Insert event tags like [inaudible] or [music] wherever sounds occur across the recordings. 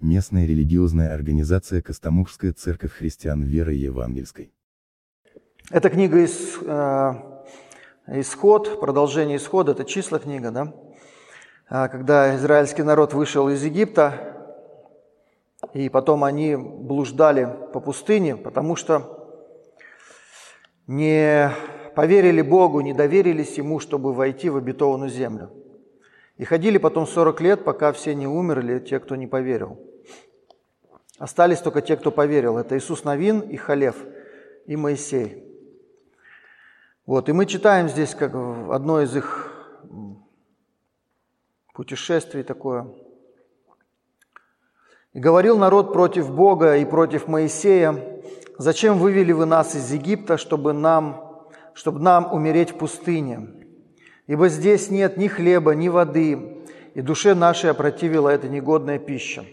местная религиозная организация Костомукская церковь христиан веры евангельской. Это книга из, э, «Исход», продолжение «Исхода», это числа книга, да? А, когда израильский народ вышел из Египта, и потом они блуждали по пустыне, потому что не поверили Богу, не доверились Ему, чтобы войти в обетованную землю. И ходили потом 40 лет, пока все не умерли, те, кто не поверил. Остались только те, кто поверил. Это Иисус Новин и Халев, и Моисей. Вот, и мы читаем здесь как одно из их путешествий такое. «И говорил народ против Бога и против Моисея, «Зачем вывели вы нас из Египта, чтобы нам, чтобы нам умереть в пустыне? Ибо здесь нет ни хлеба, ни воды, и душе нашей опротивила эта негодная пища».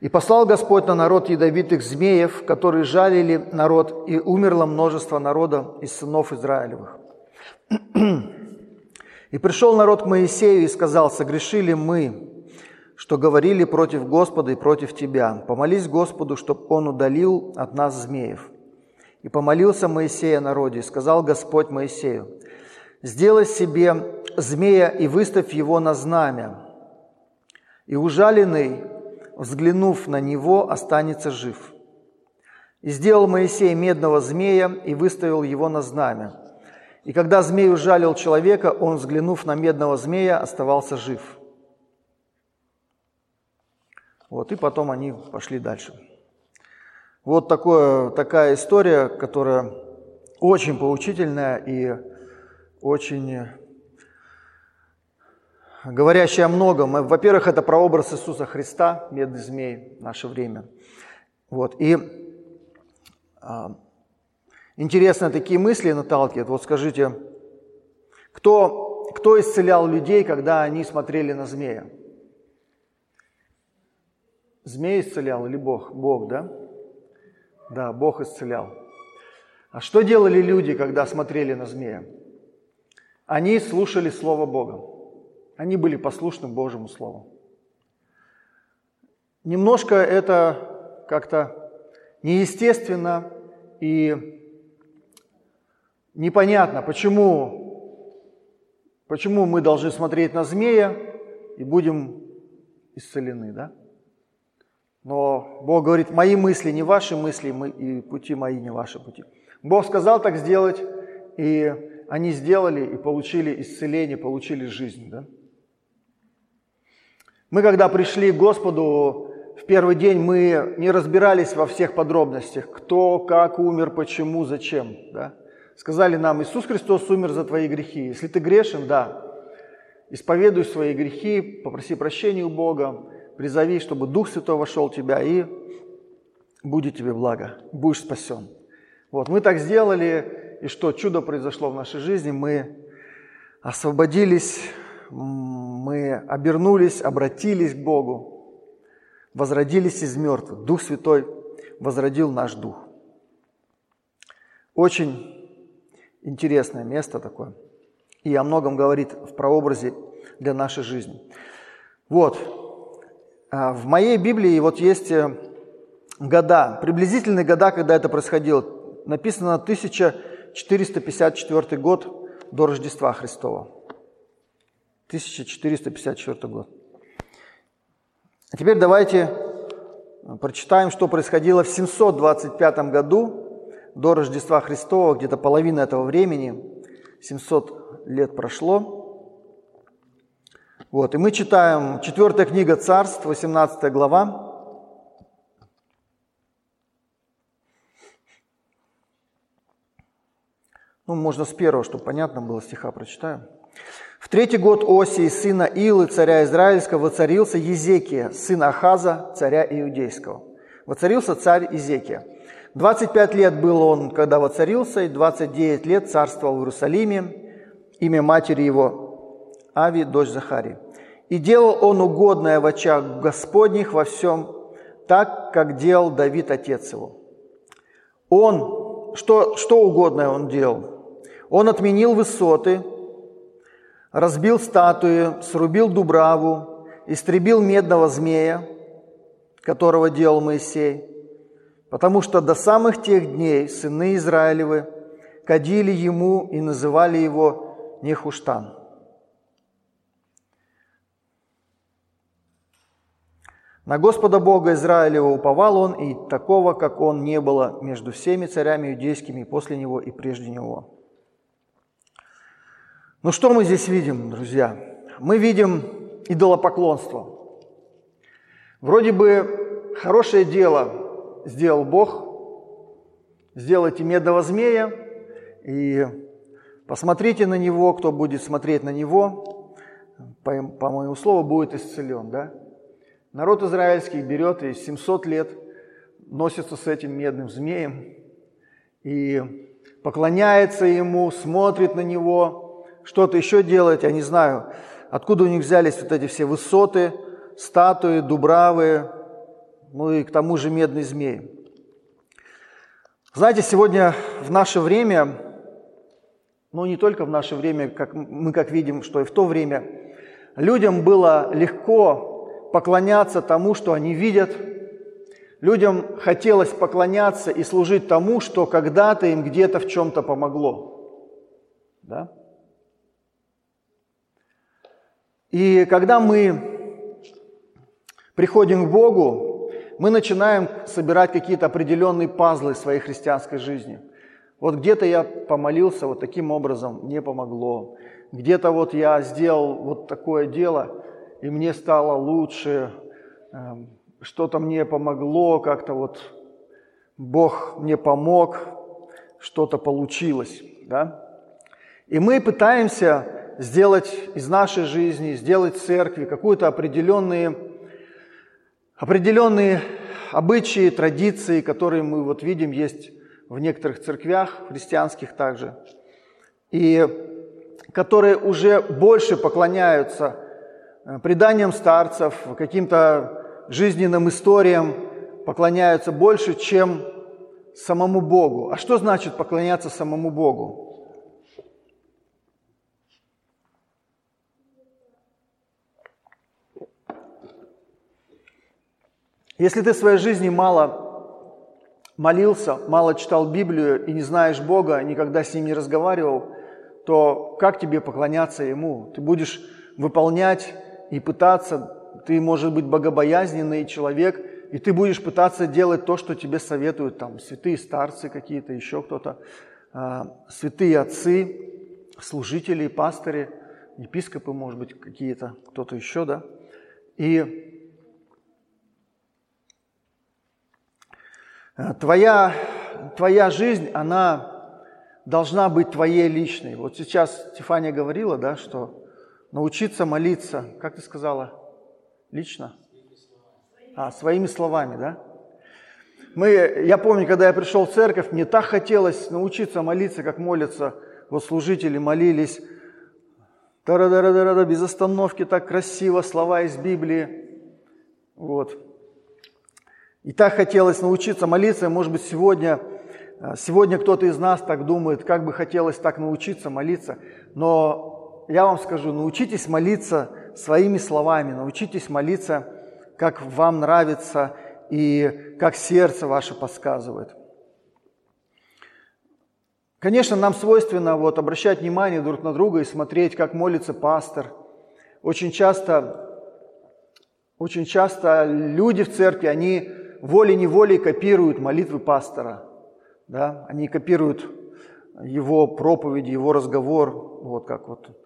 И послал Господь на народ ядовитых змеев, которые жалили народ, и умерло множество народа из сынов Израилевых. И пришел народ к Моисею и сказал, согрешили мы, что говорили против Господа и против Тебя. Помолись Господу, чтобы Он удалил от нас змеев. И помолился Моисей о народе, и сказал Господь Моисею, сделай себе змея и выставь его на знамя. И ужаленный взглянув на него, останется жив. И сделал Моисей медного змея и выставил его на знамя. И когда змей ужалил человека, он, взглянув на медного змея, оставался жив. Вот, и потом они пошли дальше. Вот такое, такая история, которая очень поучительная и очень говорящая о многом. Во-первых, это прообраз Иисуса Христа, медный змей, в наше время. Вот. И а, интересно такие мысли наталкивают. Вот скажите, кто, кто исцелял людей, когда они смотрели на змея? Змей исцелял или Бог? Бог, да? Да, Бог исцелял. А что делали люди, когда смотрели на змея? Они слушали Слово Бога. Они были послушны Божьему Слову. Немножко это как-то неестественно и непонятно, почему, почему мы должны смотреть на змея и будем исцелены, да? Но Бог говорит, мои мысли не ваши мысли, и пути мои не ваши пути. Бог сказал так сделать, и они сделали и получили исцеление, получили жизнь. Да? Мы, когда пришли к Господу в первый день, мы не разбирались во всех подробностях, кто, как умер, почему, зачем. Да? Сказали нам, Иисус Христос умер за твои грехи. Если ты грешен, да, исповедуй свои грехи, попроси прощения у Бога, призови, чтобы Дух Святой вошел в тебя, и будет тебе благо, будешь спасен. Вот, мы так сделали, и что чудо произошло в нашей жизни, мы освободились мы обернулись, обратились к Богу, возродились из мертвых. Дух Святой возродил наш дух. Очень интересное место такое. И о многом говорит в прообразе для нашей жизни. Вот, в моей Библии вот есть э, года, приблизительные года, когда это происходило. Написано 1454 год до Рождества Христова. 1454 год. А теперь давайте прочитаем, что происходило в 725 году до Рождества Христова, где-то половина этого времени, 700 лет прошло. Вот, и мы читаем 4 книга Царств, 18 глава, Ну, можно с первого, чтобы понятно было, стиха прочитаю. В третий год Осии, сына Илы, царя Израильского, воцарился Езекия, сын Ахаза, царя Иудейского. Воцарился царь Езекия. 25 лет был он, когда воцарился, и 29 лет царствовал в Иерусалиме. Имя матери его Ави, дочь Захари. И делал он угодное в очах Господних во всем, так, как делал Давид, отец его. Он, что, что угодное он делал? Он отменил высоты, разбил статуи, срубил дубраву, истребил медного змея, которого делал Моисей, потому что до самых тех дней сыны Израилевы кадили ему и называли его Нехуштан. На Господа Бога Израилева уповал он, и такого, как он, не было между всеми царями иудейскими после него и прежде него. Ну что мы здесь видим, друзья? Мы видим идолопоклонство. Вроде бы хорошее дело сделал Бог, сделайте медного змея, и посмотрите на него, кто будет смотреть на него, по, по моему слову, будет исцелен. Да? Народ израильский берет и 700 лет носится с этим медным змеем и поклоняется ему, смотрит на него, что-то еще делает, я не знаю, откуда у них взялись вот эти все высоты, статуи, дубравы, ну и к тому же медный змей. Знаете, сегодня в наше время, ну не только в наше время, как мы как видим, что и в то время, людям было легко поклоняться тому, что они видят. Людям хотелось поклоняться и служить тому, что когда-то им где-то в чем-то помогло. Да? И когда мы приходим к Богу, мы начинаем собирать какие-то определенные пазлы своей христианской жизни. Вот где-то я помолился вот таким образом, не помогло. Где-то вот я сделал вот такое дело, и мне стало лучше, эм, что-то мне помогло, как-то вот Бог мне помог, что-то получилось. Да? И мы пытаемся сделать из нашей жизни, сделать церкви какую-то определенные, определенные обычаи, традиции, которые мы вот видим есть в некоторых церквях, христианских также, и которые уже больше поклоняются преданиям старцев, каким-то жизненным историям поклоняются больше, чем самому Богу. А что значит поклоняться самому Богу? Если ты в своей жизни мало молился, мало читал Библию и не знаешь Бога, никогда с Ним не разговаривал, то как тебе поклоняться Ему? Ты будешь выполнять и пытаться, ты, может быть, богобоязненный человек, и ты будешь пытаться делать то, что тебе советуют там святые старцы какие-то, еще кто-то, а, святые отцы, служители, пастыри, епископы, может быть, какие-то, кто-то еще, да. И твоя, твоя жизнь, она должна быть твоей личной. Вот сейчас Стефания говорила, да, что научиться молиться, как ты сказала, лично? А, своими словами, да? Мы, я помню, когда я пришел в церковь, мне так хотелось научиться молиться, как молятся вот служители молились. Тара-дара-дара, без остановки, так красиво, слова из Библии. Вот. И так хотелось научиться молиться, может быть, сегодня, сегодня кто-то из нас так думает, как бы хотелось так научиться молиться, но я вам скажу, научитесь молиться своими словами, научитесь молиться, как вам нравится и как сердце ваше подсказывает. Конечно, нам свойственно вот обращать внимание друг на друга и смотреть, как молится пастор. Очень часто, очень часто люди в церкви, они волей-неволей копируют молитвы пастора. Да? Они копируют его проповеди, его разговор, вот как вот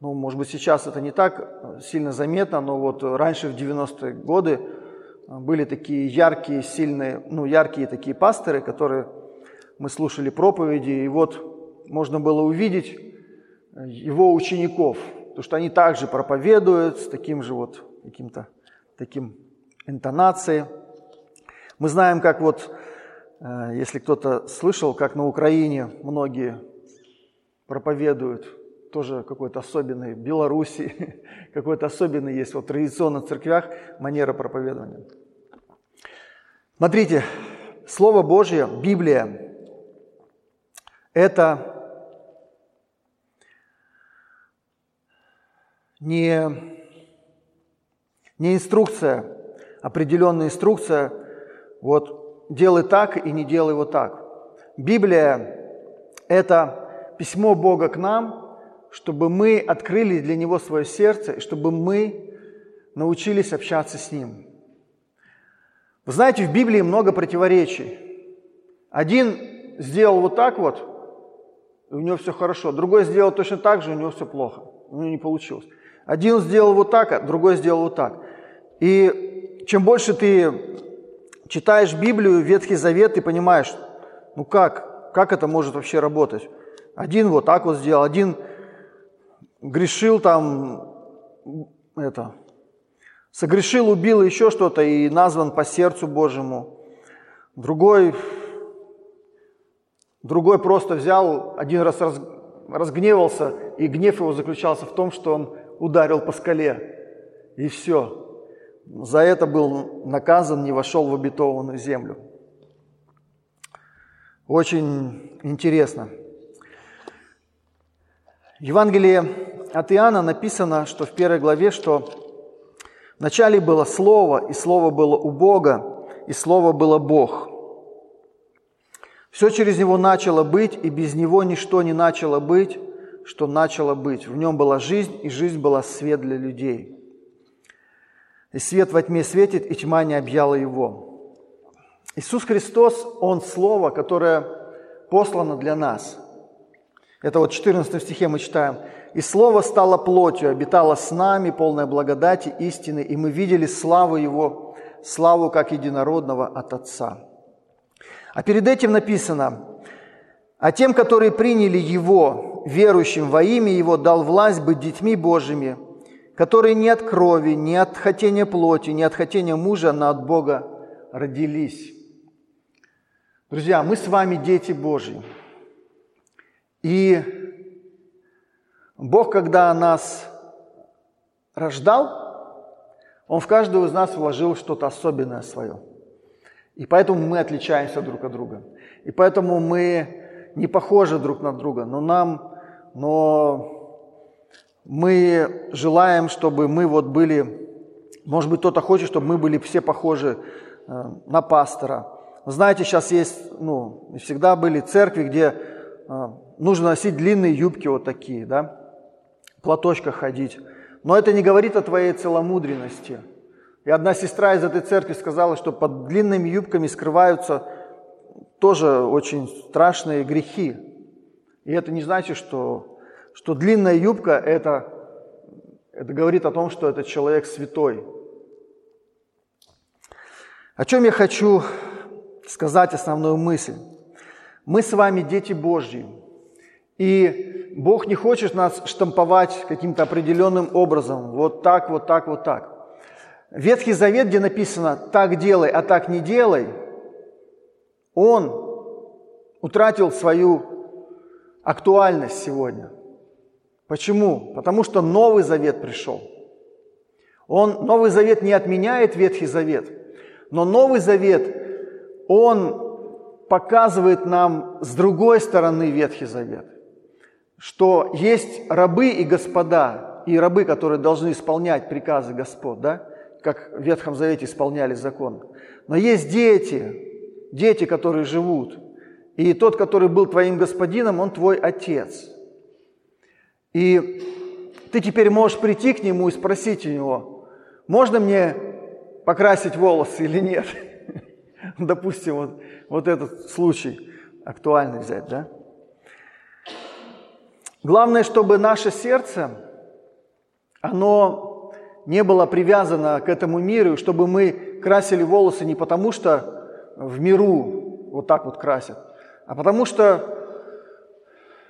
ну, может быть, сейчас это не так сильно заметно, но вот раньше, в 90-е годы, были такие яркие, сильные, ну, яркие такие пасторы, которые мы слушали проповеди, и вот можно было увидеть его учеников, потому что они также проповедуют с таким же вот каким-то таким интонацией. Мы знаем, как вот, э, если кто-то слышал, как на Украине многие проповедуют тоже какой-то особенный, в Беларуси [laughs] какой-то особенный есть вот в церквях манера проповедования. Смотрите, Слово Божье, Библия, это, не, не инструкция, определенная инструкция, вот делай так и не делай вот так. Библия – это письмо Бога к нам, чтобы мы открыли для Него свое сердце, и чтобы мы научились общаться с Ним. Вы знаете, в Библии много противоречий. Один сделал вот так вот, и у него все хорошо. Другой сделал точно так же, и у него все плохо. У него не получилось. Один сделал вот так, а другой сделал вот так. И чем больше ты читаешь Библию, Ветхий Завет, ты понимаешь, ну как, как это может вообще работать? Один вот так вот сделал, один грешил там, это, согрешил, убил еще что-то и назван по сердцу Божьему. Другой, другой просто взял, один раз раз, разгневался, и гнев его заключался в том, что он ударил по скале. И все. За это был наказан, не вошел в обетованную землю. Очень интересно. В Евангелии от Иоанна написано, что в первой главе, что вначале было Слово, и Слово было у Бога, и Слово было Бог. Все через Него начало быть, и без Него ничто не начало быть, что начало быть. В Нем была жизнь, и жизнь была свет для людей. И свет во тьме светит, и тьма не объяла Его. Иисус Христос, Он Слово, которое послано для нас. Это вот в 14 стихе мы читаем. «И Слово стало плотью, обитало с нами, полное благодати, истины, и мы видели славу Его, славу как единородного от Отца». А перед этим написано, «А тем, которые приняли Его, верующим во имя Его, дал власть быть детьми Божьими, которые не от крови, не от хотения плоти, не от хотения мужа, но от Бога родились». Друзья, мы с вами дети Божьи. И Бог, когда нас рождал, Он в каждого из нас вложил что-то особенное свое – и поэтому мы отличаемся друг от друга. И поэтому мы не похожи друг на друга. Но нам, но мы желаем, чтобы мы вот были, может быть, кто-то хочет, чтобы мы были все похожи э, на пастора. Знаете, сейчас есть, ну, всегда были церкви, где э, нужно носить длинные юбки вот такие, да, в платочках ходить. Но это не говорит о твоей целомудренности – и одна сестра из этой церкви сказала, что под длинными юбками скрываются тоже очень страшные грехи. И это не значит, что, что длинная юбка это, это говорит о том, что этот человек святой. О чем я хочу сказать основную мысль? Мы с вами дети Божьи. И Бог не хочет нас штамповать каким-то определенным образом. Вот так, вот так, вот так. Ветхий Завет, где написано «так делай, а так не делай», он утратил свою актуальность сегодня. Почему? Потому что Новый Завет пришел. Он, Новый Завет не отменяет Ветхий Завет, но Новый Завет, он показывает нам с другой стороны Ветхий Завет, что есть рабы и господа, и рабы, которые должны исполнять приказы Господ, да? как в Ветхом Завете исполняли закон. Но есть дети, дети, которые живут. И тот, который был твоим господином, он твой отец. И ты теперь можешь прийти к нему и спросить у него, можно мне покрасить волосы или нет? [laughs] Допустим, вот, вот этот случай актуальный взять, да? Главное, чтобы наше сердце, оно не было привязано к этому миру, чтобы мы красили волосы не потому, что в миру вот так вот красят, а потому что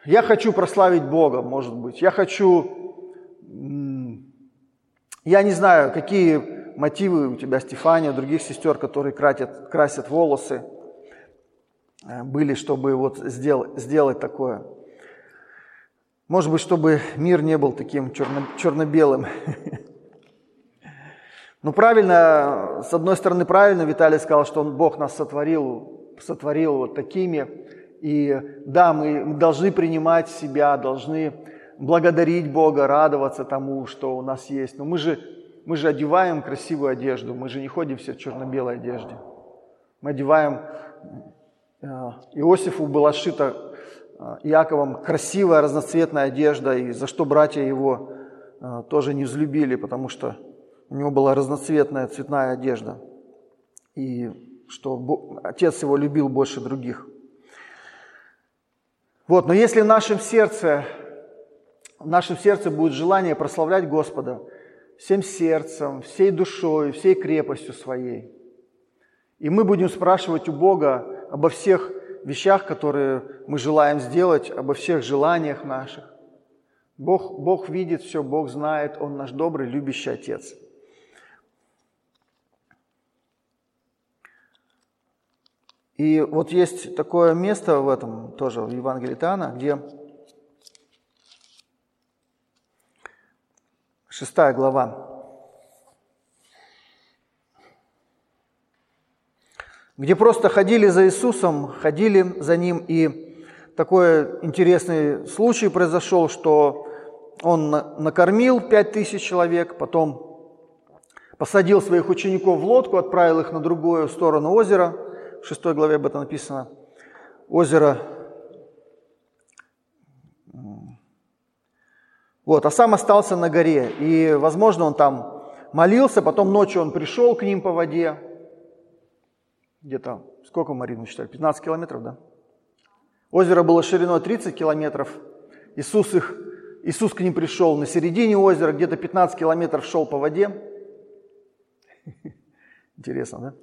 я хочу прославить Бога, может быть. Я хочу, я не знаю, какие мотивы у тебя, Стефания, других сестер, которые красят, красят волосы, э, были, чтобы вот сделать, сделать такое. Может быть, чтобы мир не был таким черно, черно-белым. [laughs] Ну, правильно, с одной стороны, правильно Виталий сказал, что он, Бог нас сотворил, сотворил вот такими. И да, мы должны принимать себя, должны благодарить Бога, радоваться тому, что у нас есть. Но мы же, мы же одеваем красивую одежду, мы же не ходим все в черно-белой одежде. Мы одеваем... Э, Иосифу была сшита э, Иаковом красивая разноцветная одежда, и за что братья его э, тоже не взлюбили, потому что у него была разноцветная цветная одежда. И что отец его любил больше других. Вот, но если в нашем сердце, в нашем сердце будет желание прославлять Господа всем сердцем, всей душой, всей крепостью своей, и мы будем спрашивать у Бога обо всех вещах, которые мы желаем сделать, обо всех желаниях наших, Бог, Бог видит все, Бог знает, Он наш добрый, любящий Отец – И вот есть такое место в этом тоже, в Евангелии Тана, где шестая глава, где просто ходили за Иисусом, ходили за Ним, и такой интересный случай произошел, что Он накормил пять тысяч человек, потом посадил своих учеников в лодку, отправил их на другую сторону озера – в 6 главе об этом написано, озеро. Вот, а сам остался на горе. И, возможно, он там молился, потом ночью он пришел к ним по воде. Где-то, сколько, Марина, считали? 15 километров, да? Озеро было шириной 30 километров. Иисус, их, Иисус к ним пришел на середине озера, где-то 15 километров шел по воде. [laughs] Интересно, да?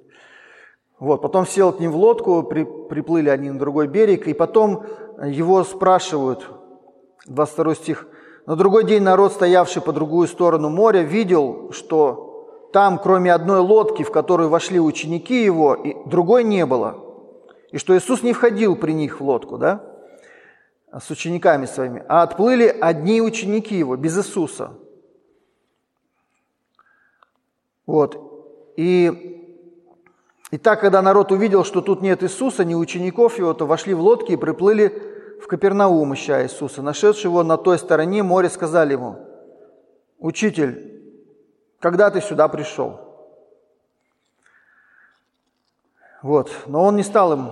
Вот, потом сел к ним в лодку, при, приплыли они на другой берег, и потом его спрашивают, 22 стих, «На другой день народ, стоявший по другую сторону моря, видел, что там, кроме одной лодки, в которую вошли ученики его, и другой не было, и что Иисус не входил при них в лодку, да, с учениками своими, а отплыли одни ученики его, без Иисуса». Вот, и и так, когда народ увидел, что тут нет Иисуса, ни учеников его, то вошли в лодки и приплыли в Капернаум, ища Иисуса. Нашедшие его на той стороне моря сказали ему, «Учитель, когда ты сюда пришел?» Вот. Но он не стал им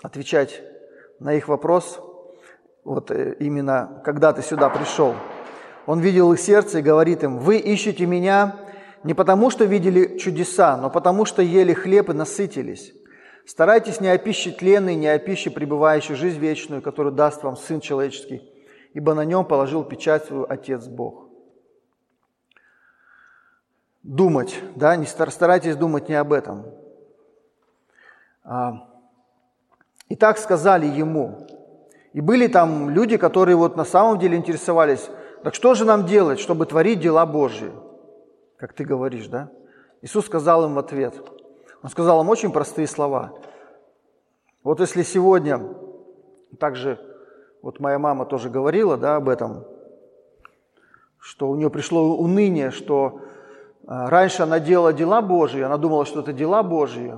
отвечать на их вопрос, вот э, именно «когда ты сюда пришел?». Он видел их сердце и говорит им, «Вы ищете меня, не потому, что видели чудеса, но потому, что ели хлеб и насытились. Старайтесь не о пище тленной, не о пище, пребывающей жизнь вечную, которую даст вам Сын Человеческий, ибо на нем положил печать свою Отец Бог. Думать, да, не старайтесь думать не об этом. А, и так сказали ему. И были там люди, которые вот на самом деле интересовались, так что же нам делать, чтобы творить дела Божьи? как ты говоришь, да? Иисус сказал им в ответ. Он сказал им очень простые слова. Вот если сегодня, также вот моя мама тоже говорила да, об этом, что у нее пришло уныние, что раньше она делала дела Божьи, она думала, что это дела Божьи,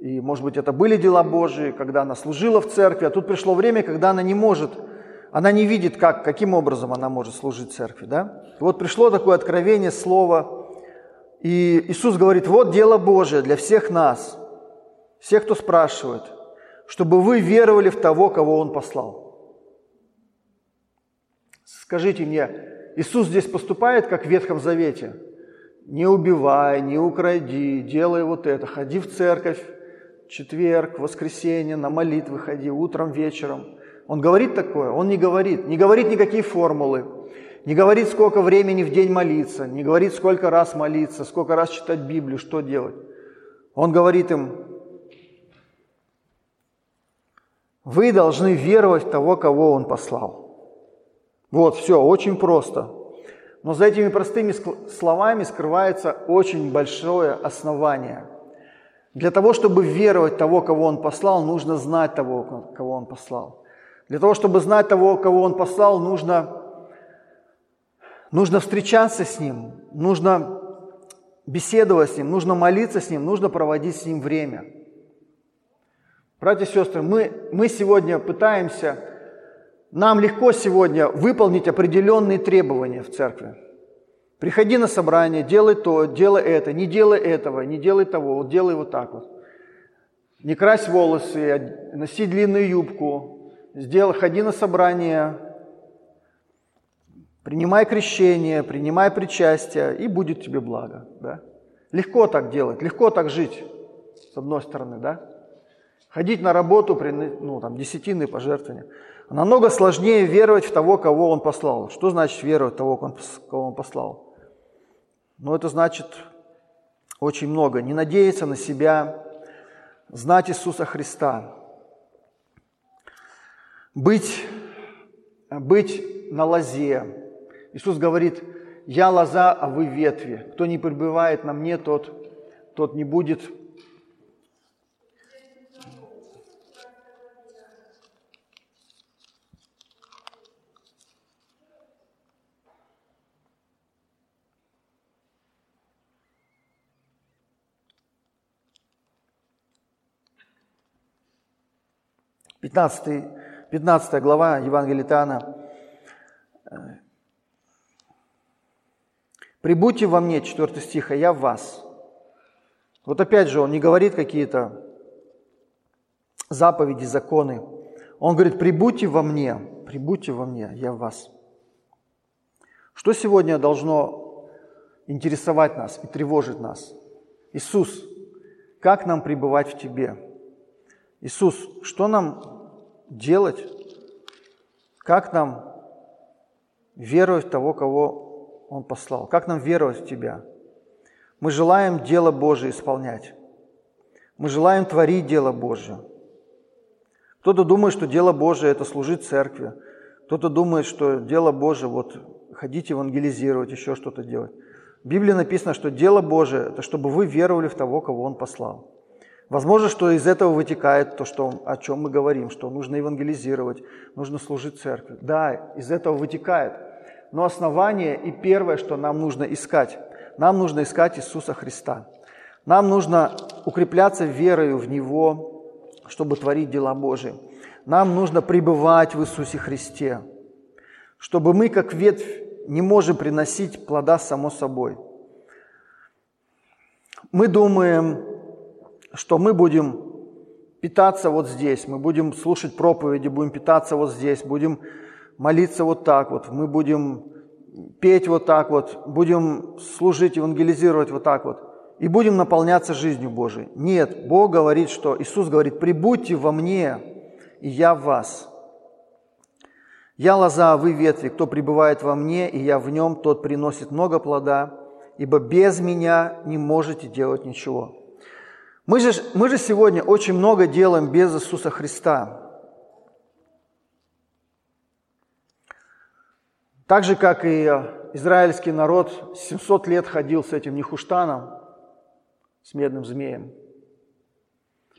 и, может быть, это были дела Божьи, когда она служила в церкви, а тут пришло время, когда она не может, она не видит, как, каким образом она может служить церкви. Да? И вот пришло такое откровение, слово, и Иисус говорит, вот дело Божие для всех нас, всех, кто спрашивает, чтобы вы веровали в того, кого Он послал. Скажите мне, Иисус здесь поступает, как в Ветхом Завете? Не убивай, не укради, делай вот это, ходи в церковь, четверг, воскресенье, на молитвы ходи, утром, вечером. Он говорит такое? Он не говорит. Не говорит никакие формулы. Не говорит, сколько времени в день молиться, не говорит, сколько раз молиться, сколько раз читать Библию, что делать. Он говорит им, вы должны веровать в того, кого Он послал. Вот, все, очень просто. Но за этими простыми словами скрывается очень большое основание. Для того, чтобы веровать того, кого Он послал, нужно знать того, кого Он послал. Для того, чтобы знать того, кого Он послал, нужно Нужно встречаться с Ним, нужно беседовать с Ним, нужно молиться с Ним, нужно проводить с Ним время. Братья и сестры, мы, мы сегодня пытаемся Нам легко сегодня выполнить определенные требования в церкви. Приходи на собрание, делай то, делай это, не делай этого, не делай того, вот делай вот так вот. Не крась волосы, носи длинную юбку, сделай, ходи на собрание, принимай крещение, принимай причастие, и будет тебе благо. Да? Легко так делать, легко так жить, с одной стороны, да? Ходить на работу, ну, там, десятины пожертвования. Намного сложнее веровать в того, кого Он послал. Что значит веровать в того, кого Он послал? Ну, это значит очень много. Не надеяться на себя, знать Иисуса Христа. Быть, быть на лозе. Иисус говорит, я лоза, а вы ветви. Кто не пребывает на мне, тот, тот не будет 15, 15 глава Евангелия Иоанна. «Прибудьте во мне», 4 стих, «а я в вас». Вот опять же, он не говорит какие-то заповеди, законы. Он говорит, прибудьте во мне, прибудьте во мне, я в вас. Что сегодня должно интересовать нас и тревожить нас? Иисус, как нам пребывать в Тебе? Иисус, что нам делать, как нам веровать в того, кого Он послал, как нам веровать в Тебя. Мы желаем дело Божие исполнять. Мы желаем творить дело Божие. Кто-то думает, что дело Божие – это служить церкви. Кто-то думает, что дело Божие – вот ходить евангелизировать, еще что-то делать. В Библии написано, что дело Божие – это чтобы вы веровали в того, кого Он послал. Возможно, что из этого вытекает то, что, о чем мы говорим, что нужно евангелизировать, нужно служить церкви. Да, из этого вытекает. Но основание и первое, что нам нужно искать, нам нужно искать Иисуса Христа. Нам нужно укрепляться верою в Него, чтобы творить дела Божии. Нам нужно пребывать в Иисусе Христе, чтобы мы, как ветвь, не можем приносить плода само собой. Мы думаем, что мы будем питаться вот здесь, мы будем слушать проповеди, будем питаться вот здесь, будем молиться вот так вот, мы будем петь вот так вот, будем служить, евангелизировать вот так вот, и будем наполняться жизнью Божией. Нет, Бог говорит, что Иисус говорит, прибудьте во мне, и я в вас. Я лоза, а вы ветви, кто пребывает во мне, и я в нем, тот приносит много плода, ибо без меня не можете делать ничего. Мы же, мы же сегодня очень много делаем без Иисуса Христа. Так же, как и израильский народ 700 лет ходил с этим Нехуштаном, с медным змеем.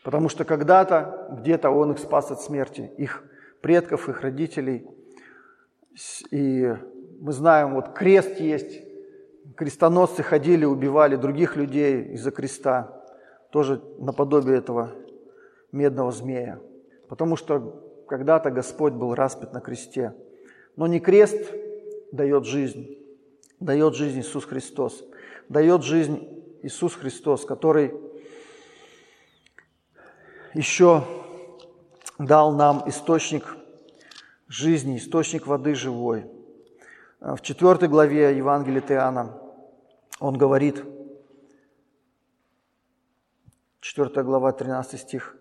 Потому что когда-то, где-то он их спас от смерти, их предков, их родителей. И мы знаем, вот крест есть, крестоносцы ходили, убивали других людей из-за креста тоже наподобие этого медного змея. Потому что когда-то Господь был распят на кресте. Но не крест дает жизнь, дает жизнь Иисус Христос. Дает жизнь Иисус Христос, который еще дал нам источник жизни, источник воды живой. В четвертой главе Евангелия Иоанна он говорит – 4 глава, 13 стих.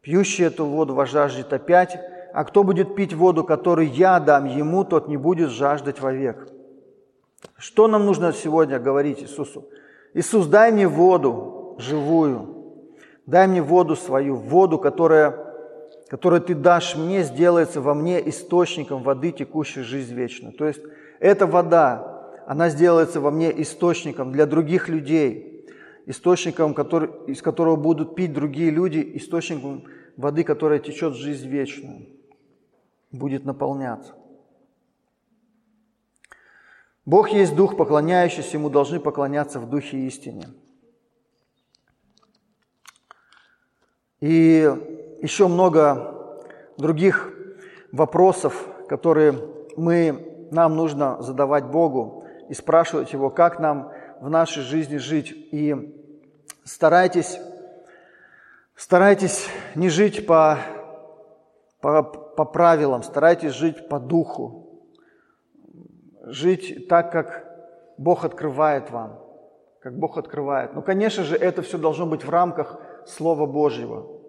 «Пьющий эту воду вожаждет опять, а кто будет пить воду, которую я дам ему, тот не будет жаждать вовек». Что нам нужно сегодня говорить Иисусу? Иисус, дай мне воду живую, дай мне воду свою, воду, которая, которую Ты дашь мне, сделается во мне источником воды, текущей жизнь вечную. То есть эта вода, она сделается во мне источником для других людей – источником, который, из которого будут пить другие люди, источником воды, которая течет в жизнь вечную, будет наполняться. Бог есть Дух, поклоняющийся Ему должны поклоняться в Духе истине. И еще много других вопросов которые мы, нам нужно задавать Богу и спрашивать Его, как нам в нашей жизни жить. И старайтесь, старайтесь не жить по, по, по правилам, старайтесь жить по духу, жить так, как Бог открывает вам, как Бог открывает. Но, конечно же, это все должно быть в рамках Слова Божьего.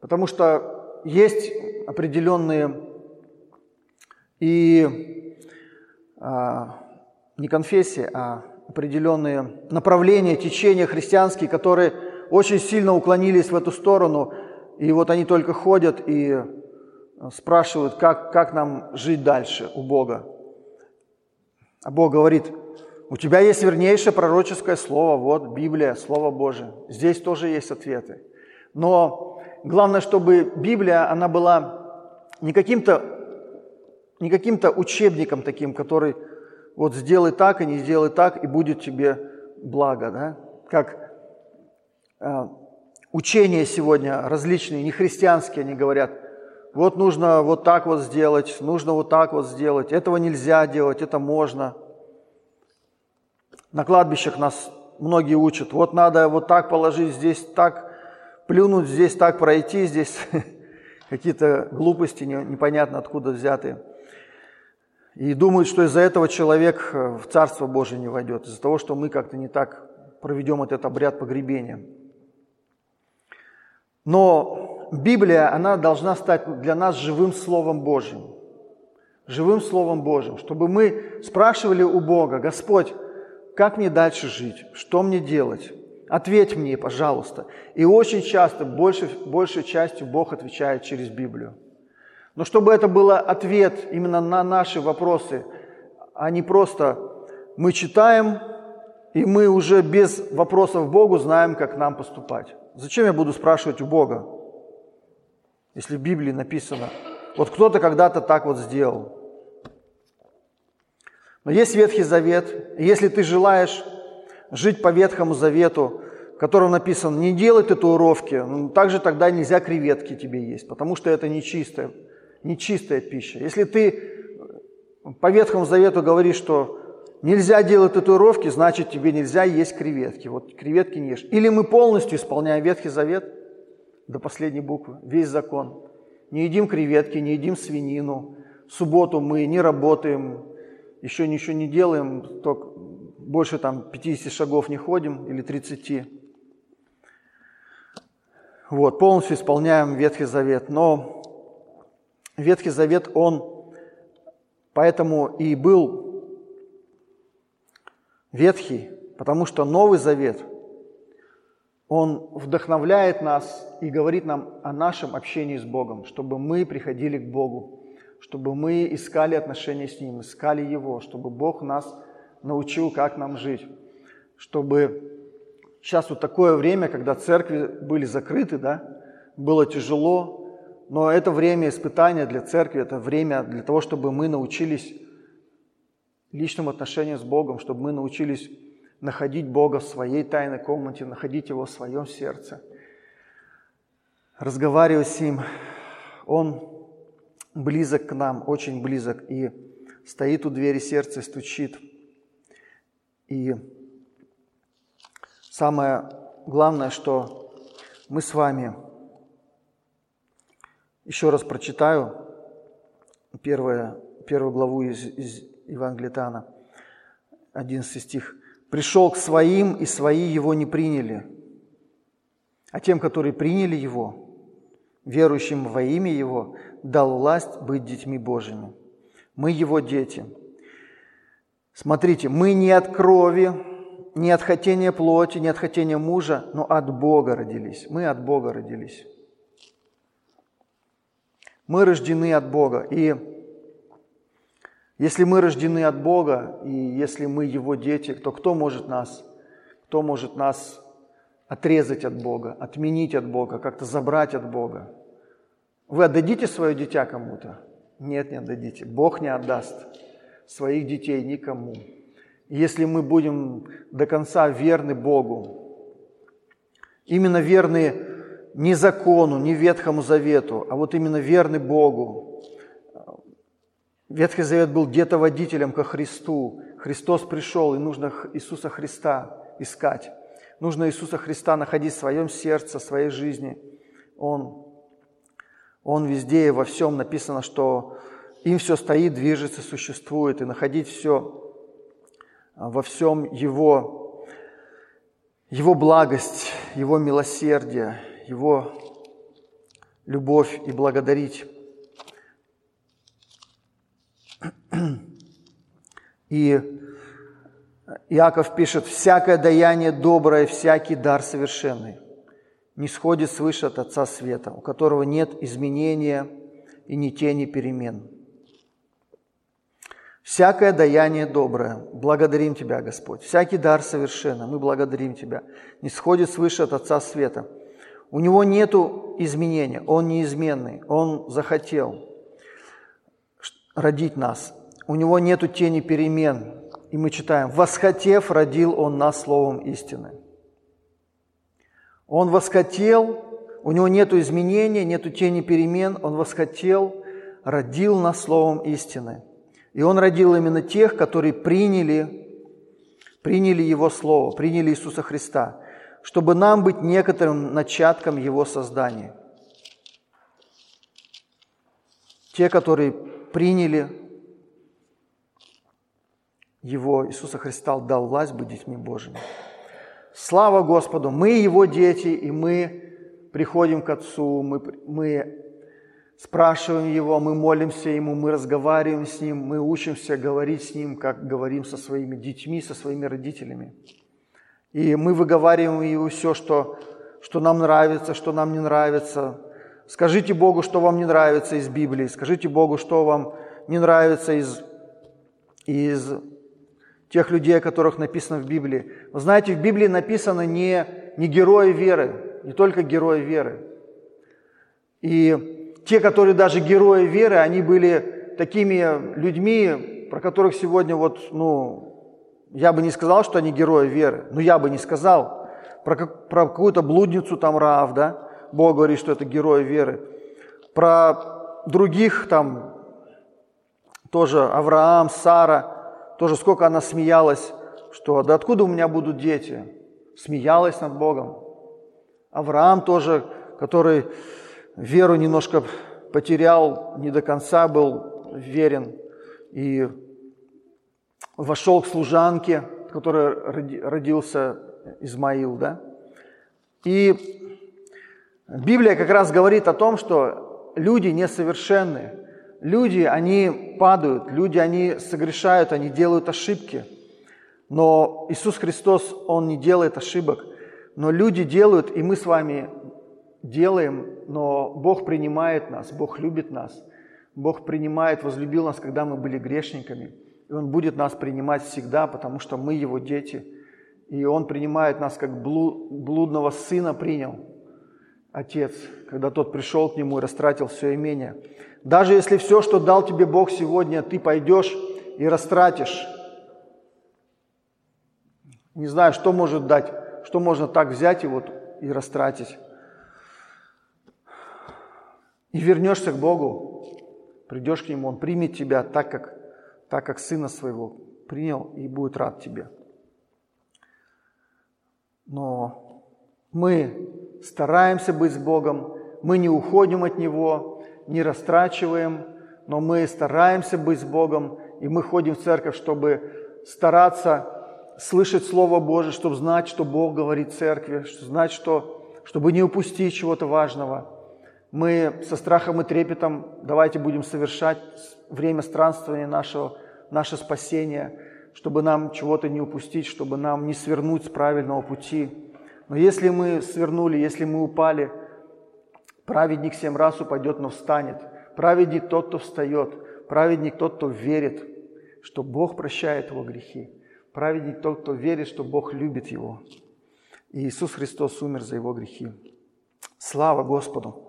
Потому что есть определенные и а, не конфессии, а определенные направления, течения христианские, которые очень сильно уклонились в эту сторону, и вот они только ходят и спрашивают, как, как нам жить дальше у Бога. А Бог говорит, у тебя есть вернейшее пророческое слово, вот Библия, Слово Божие. Здесь тоже есть ответы. Но главное, чтобы Библия, она была не каким-то не каким-то учебником таким, который вот сделай так и не сделай так, и будет тебе благо. Да? Как э, учения сегодня различные, не христианские, они говорят, вот нужно вот так вот сделать, нужно вот так вот сделать, этого нельзя делать, это можно. На кладбищах нас многие учат, вот надо вот так положить, здесь так плюнуть, здесь так пройти, здесь [laughs] какие-то глупости непонятно откуда взятые. И думают, что из-за этого человек э, в Царство Божие не войдет, из-за того, что мы как-то не так проведем этот обряд погребения. Но Библия, она должна стать для нас живым Словом Божьим. Живым Словом Божьим, чтобы мы спрашивали у Бога, Господь, как мне дальше жить, что мне делать? Ответь мне, пожалуйста. И очень часто, большей, большей частью Бог отвечает через Библию. Но чтобы это был ответ именно на наши вопросы, а не просто мы читаем, и мы уже без вопросов Богу знаем, как нам поступать. Зачем я буду спрашивать у Бога, если в Библии написано, вот кто-то когда-то так вот сделал. Но есть Ветхий Завет, и если ты желаешь жить по Ветхому Завету, в котором написано, не делай татуировки, ну, также тогда нельзя креветки тебе есть, потому что это нечистое нечистая пища. Если ты по Ветхому Завету говоришь, что нельзя делать татуировки, значит тебе нельзя есть креветки. Вот креветки не ешь. Или мы полностью исполняем Ветхий Завет до последней буквы, весь закон. Не едим креветки, не едим свинину. В субботу мы не работаем, еще ничего не делаем, только больше там 50 шагов не ходим или 30. Вот, полностью исполняем Ветхий Завет. Но Ветхий Завет, он поэтому и был ветхий, потому что Новый Завет, он вдохновляет нас и говорит нам о нашем общении с Богом, чтобы мы приходили к Богу, чтобы мы искали отношения с Ним, искали Его, чтобы Бог нас научил, как нам жить, чтобы сейчас вот такое время, когда церкви были закрыты, да, было тяжело, но это время испытания для церкви, это время для того, чтобы мы научились личным отношениям с Богом, чтобы мы научились находить Бога в своей тайной комнате, находить Его в своем сердце, разговаривать с Ним. Он близок к нам, очень близок, и стоит у двери сердца стучит. И самое главное, что мы с вами – еще раз прочитаю первое, первую главу из, из Евангелия Тана, 11 стих. «Пришел к своим, и свои его не приняли, а тем, которые приняли его, верующим во имя его, дал власть быть детьми Божьими. Мы его дети. Смотрите, мы не от крови, не от хотения плоти, не от хотения мужа, но от Бога родились. Мы от Бога родились. Мы рождены от Бога. И если мы рождены от Бога, и если мы Его дети, то кто может нас, кто может нас отрезать от Бога, отменить от Бога, как-то забрать от Бога? Вы отдадите свое дитя кому-то? Нет, не отдадите. Бог не отдаст своих детей никому. Если мы будем до конца верны Богу, именно верны не закону, не Ветхому Завету, а вот именно верны Богу, Ветхий Завет был где-то водителем ко Христу. Христос пришел, и нужно Иисуса Христа искать. Нужно Иисуса Христа находить в своем сердце, в своей жизни. Он, он везде и во всем написано, что им все стоит, движется, существует, и находить все во всем Его, Его благость, Его милосердие, Его любовь и благодарить. И Иаков пишет, «Всякое даяние доброе, всякий дар совершенный не сходит свыше от Отца Света, у которого нет изменения и ни тени перемен». Всякое даяние доброе, благодарим Тебя, Господь. Всякий дар совершенно, мы благодарим Тебя. Не сходит свыше от Отца Света. У Него нет изменения, Он неизменный, Он захотел родить нас. У Него нет тени перемен. И мы читаем, «Восхотев, родил Он нас словом истины». Он восхотел, у Него нет изменения, нет тени перемен, Он восхотел, родил нас словом истины – и Он родил именно тех, которые приняли, приняли Его Слово, приняли Иисуса Христа, чтобы нам быть некоторым начатком Его создания. Те, которые приняли Его, Иисуса Христа, дал власть быть детьми Божьими. Слава Господу! Мы Его дети, и мы приходим к Отцу, мы, мы спрашиваем Его, мы молимся Ему, мы разговариваем с Ним, мы учимся говорить с Ним, как говорим со своими детьми, со своими родителями. И мы выговариваем Ему все, что, что нам нравится, что нам не нравится. Скажите Богу, что вам не нравится из Библии, скажите Богу, что вам не нравится из, из тех людей, о которых написано в Библии. Вы знаете, в Библии написано не, не герои веры, не только герои веры. И те, которые даже герои веры, они были такими людьми, про которых сегодня вот, ну, я бы не сказал, что они герои веры, но я бы не сказал. Про, про какую-то блудницу там Раав, да, Бог говорит, что это герои веры. Про других там тоже Авраам, Сара, тоже сколько она смеялась, что да откуда у меня будут дети? Смеялась над Богом. Авраам тоже, который веру немножко потерял, не до конца был верен и вошел к служанке, которой родился Измаил, да? И Библия как раз говорит о том, что люди несовершенны. Люди, они падают, люди, они согрешают, они делают ошибки. Но Иисус Христос, Он не делает ошибок. Но люди делают, и мы с вами делаем, но Бог принимает нас, Бог любит нас. Бог принимает, возлюбил нас, когда мы были грешниками. Он будет нас принимать всегда, потому что мы Его дети. И Он принимает нас, как блудного сына принял Отец, когда тот пришел к Нему и растратил все имение. Даже если все, что дал тебе Бог сегодня, ты пойдешь и растратишь. Не знаю, что может дать, что можно так взять и вот и растратить и вернешься к Богу, придешь к Нему, Он примет тебя так, как, так, как Сына Своего принял и будет рад тебе. Но мы стараемся быть с Богом, мы не уходим от Него, не растрачиваем, но мы стараемся быть с Богом, и мы ходим в церковь, чтобы стараться слышать Слово Божие, чтобы знать, что Бог говорит в церкви, чтобы знать, что, чтобы не упустить чего-то важного – мы со страхом и трепетом давайте будем совершать время странствования нашего, наше спасение, чтобы нам чего-то не упустить, чтобы нам не свернуть с правильного пути. Но если мы свернули, если мы упали, праведник семь раз упадет, но встанет. Праведник тот, кто встает. Праведник тот, кто верит, что Бог прощает его грехи. Праведник тот, кто верит, что Бог любит его. И Иисус Христос умер за его грехи. Слава Господу!